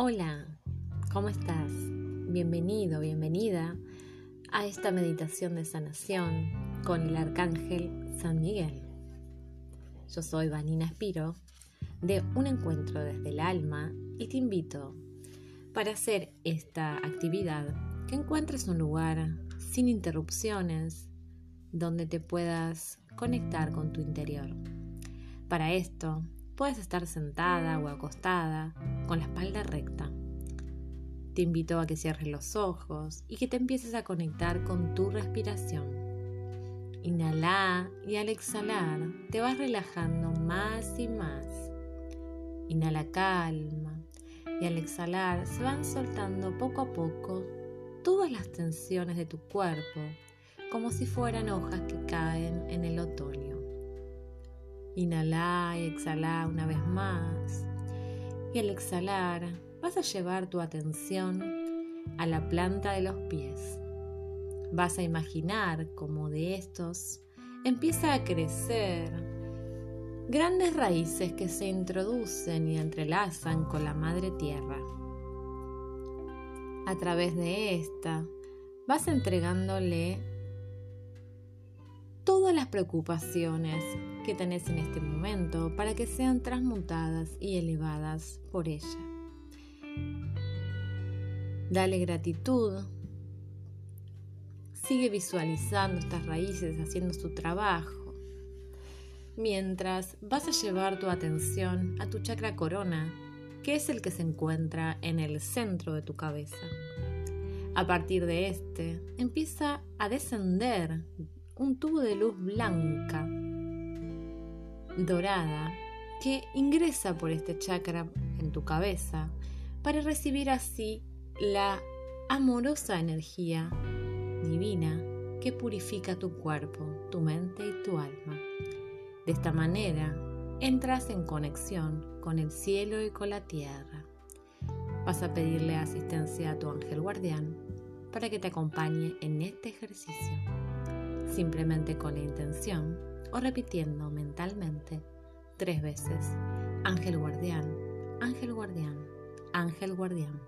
Hola, ¿cómo estás? Bienvenido, bienvenida a esta meditación de sanación con el Arcángel San Miguel. Yo soy Vanina Espiro de Un Encuentro desde el Alma y te invito para hacer esta actividad que encuentres un lugar sin interrupciones donde te puedas conectar con tu interior. Para esto, puedes estar sentada o acostada con la espalda recta. Te invito a que cierres los ojos y que te empieces a conectar con tu respiración. Inhala y al exhalar te vas relajando más y más. Inhala calma y al exhalar se van soltando poco a poco todas las tensiones de tu cuerpo como si fueran hojas que caen en el otoño. Inhala y exhala una vez más. Y al exhalar vas a llevar tu atención a la planta de los pies. Vas a imaginar cómo de estos empieza a crecer grandes raíces que se introducen y entrelazan con la madre tierra. A través de esta vas entregándole todas las preocupaciones que tenés en este momento para que sean transmutadas y elevadas por ella. Dale gratitud. Sigue visualizando estas raíces haciendo su trabajo. Mientras vas a llevar tu atención a tu chakra corona, que es el que se encuentra en el centro de tu cabeza. A partir de este, empieza a descender un tubo de luz blanca, dorada, que ingresa por este chakra en tu cabeza para recibir así la amorosa energía divina que purifica tu cuerpo, tu mente y tu alma. De esta manera entras en conexión con el cielo y con la tierra. Vas a pedirle asistencia a tu ángel guardián para que te acompañe en este ejercicio simplemente con la intención o repitiendo mentalmente tres veces, ángel guardián, ángel guardián, ángel guardián.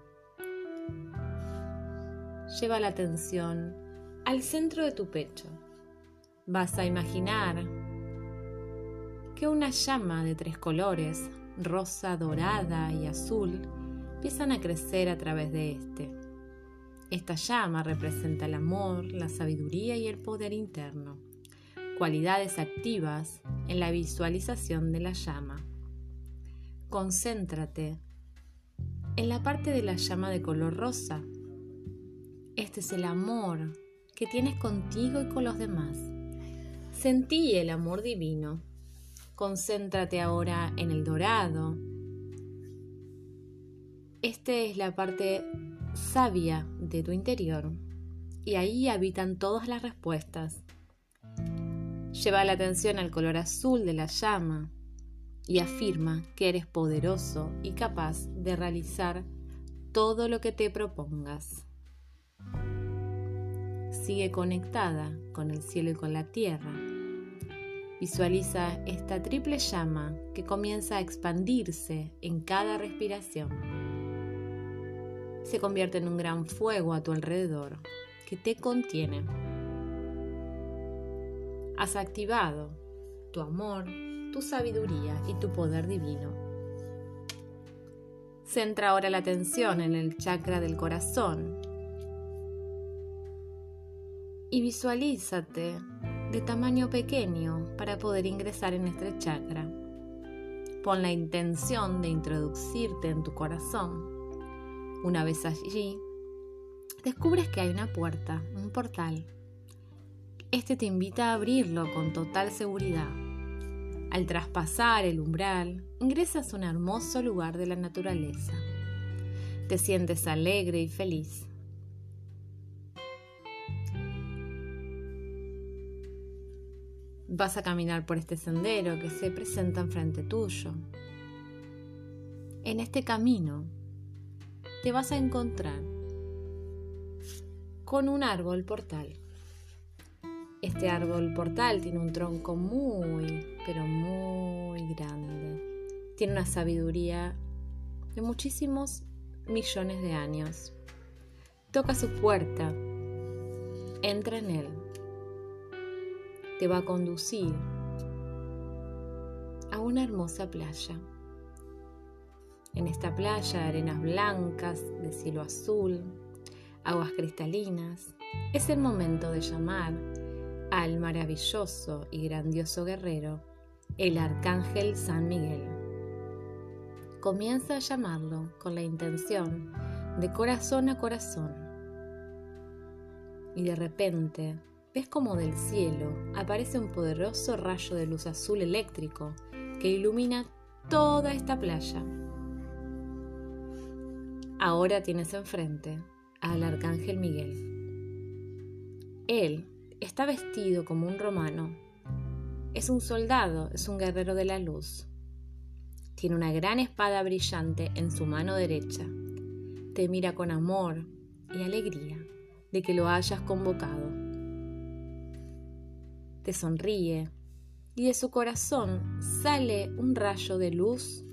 Lleva la atención al centro de tu pecho. Vas a imaginar que una llama de tres colores, rosa, dorada y azul, empiezan a crecer a través de este. Esta llama representa el amor, la sabiduría y el poder interno, cualidades activas en la visualización de la llama. Concéntrate en la parte de la llama de color rosa. Este es el amor que tienes contigo y con los demás. Sentí el amor divino. Concéntrate ahora en el dorado. Esta es la parte sabia de tu interior y ahí habitan todas las respuestas. Lleva la atención al color azul de la llama y afirma que eres poderoso y capaz de realizar todo lo que te propongas. Sigue conectada con el cielo y con la tierra. Visualiza esta triple llama que comienza a expandirse en cada respiración se convierte en un gran fuego a tu alrededor que te contiene. Has activado tu amor, tu sabiduría y tu poder divino. Centra ahora la atención en el chakra del corazón y visualízate de tamaño pequeño para poder ingresar en este chakra. Pon la intención de introducirte en tu corazón una vez allí, descubres que hay una puerta, un portal. Este te invita a abrirlo con total seguridad. Al traspasar el umbral, ingresas a un hermoso lugar de la naturaleza. Te sientes alegre y feliz. Vas a caminar por este sendero que se presenta enfrente tuyo. En este camino te vas a encontrar con un árbol portal. Este árbol portal tiene un tronco muy, pero muy grande. Tiene una sabiduría de muchísimos millones de años. Toca su puerta, entra en él, te va a conducir a una hermosa playa. En esta playa, arenas blancas, de cielo azul, aguas cristalinas, es el momento de llamar al maravilloso y grandioso guerrero, el arcángel San Miguel. Comienza a llamarlo con la intención de corazón a corazón. Y de repente ves como del cielo aparece un poderoso rayo de luz azul eléctrico que ilumina toda esta playa. Ahora tienes enfrente al arcángel Miguel. Él está vestido como un romano. Es un soldado, es un guerrero de la luz. Tiene una gran espada brillante en su mano derecha. Te mira con amor y alegría de que lo hayas convocado. Te sonríe y de su corazón sale un rayo de luz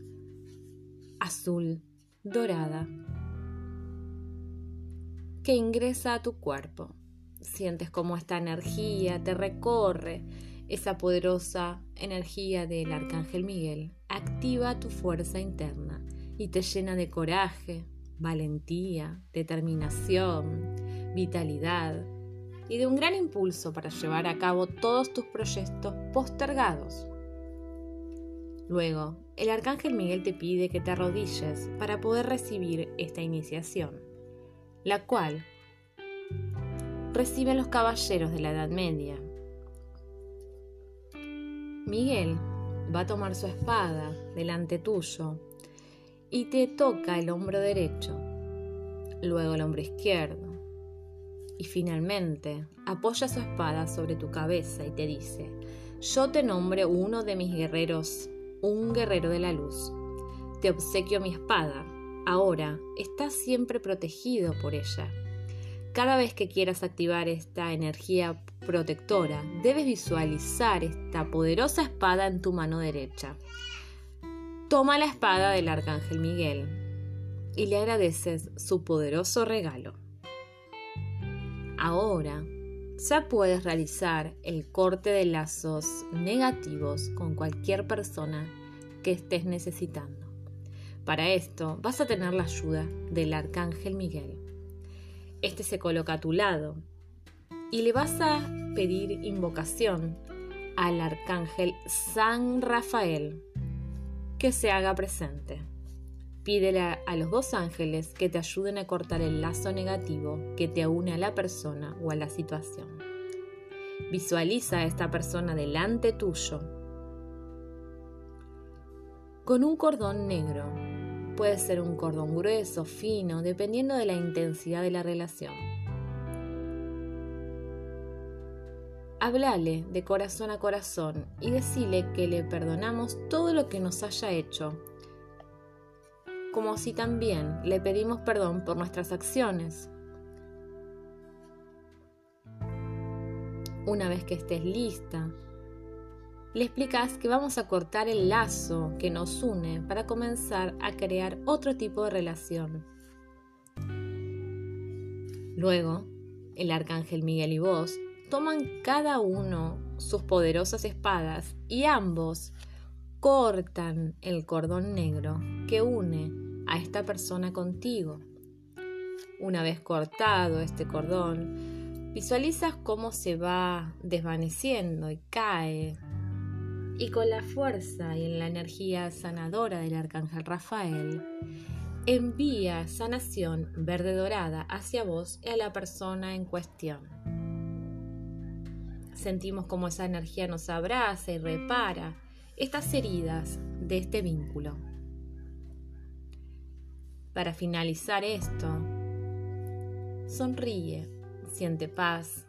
azul, dorada, que ingresa a tu cuerpo. Sientes como esta energía te recorre, esa poderosa energía del Arcángel Miguel activa tu fuerza interna y te llena de coraje, valentía, determinación, vitalidad y de un gran impulso para llevar a cabo todos tus proyectos postergados. Luego, el Arcángel Miguel te pide que te arrodilles para poder recibir esta iniciación la cual reciben los caballeros de la Edad Media. Miguel va a tomar su espada delante tuyo y te toca el hombro derecho, luego el hombro izquierdo y finalmente apoya su espada sobre tu cabeza y te dice, yo te nombro uno de mis guerreros, un guerrero de la luz. Te obsequio mi espada Ahora, estás siempre protegido por ella. Cada vez que quieras activar esta energía protectora, debes visualizar esta poderosa espada en tu mano derecha. Toma la espada del Arcángel Miguel y le agradeces su poderoso regalo. Ahora ya puedes realizar el corte de lazos negativos con cualquier persona que estés necesitando. Para esto vas a tener la ayuda del Arcángel Miguel. Este se coloca a tu lado y le vas a pedir invocación al Arcángel San Rafael que se haga presente. Pídele a, los dos ángeles que te ayuden a cortar el lazo negativo que te une a la persona o a la situación. Visualiza a esta persona delante tuyo con un cordón negro Puede ser un cordón grueso, fino, dependiendo de la intensidad de la relación. Háblale de corazón a corazón y decile que le perdonamos todo lo que nos haya hecho, como si también le pedimos perdón por nuestras acciones. Una vez que estés lista, le explicas que vamos a cortar el lazo que nos une para comenzar a crear otro tipo de relación. Luego, el arcángel Miguel y vos toman cada uno sus poderosas espadas y ambos cortan el cordón negro que une a esta persona contigo. Una vez cortado este cordón, visualizas cómo se va desvaneciendo y cae y con la fuerza y la energía sanadora del arcángel Rafael, envía sanación verde dorada hacia vos y a la persona en cuestión. Sentimos como esa energía nos abraza y repara estas heridas de este vínculo. Para finalizar esto, sonríe, siente paz,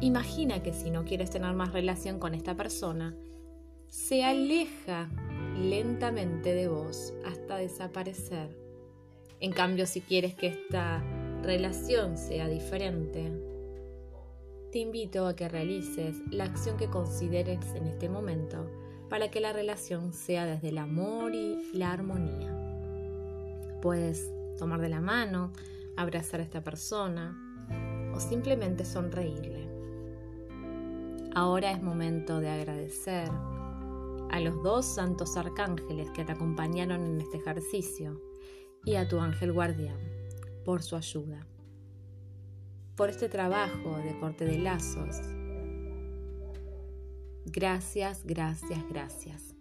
Imagina que si no quieres tener más relación con esta persona, se aleja lentamente de vos hasta desaparecer. En cambio, si quieres que esta relación sea diferente, te invito a que realices la acción que consideres en este momento para que la relación sea desde el amor y la armonía. Puedes tomar de la mano, abrazar a esta persona o simplemente sonreírle. Ahora es momento de agradecer a los dos santos arcángeles que te acompañaron en este ejercicio y a tu ángel guardián por su ayuda, por este trabajo de corte de lazos. Gracias, gracias, gracias.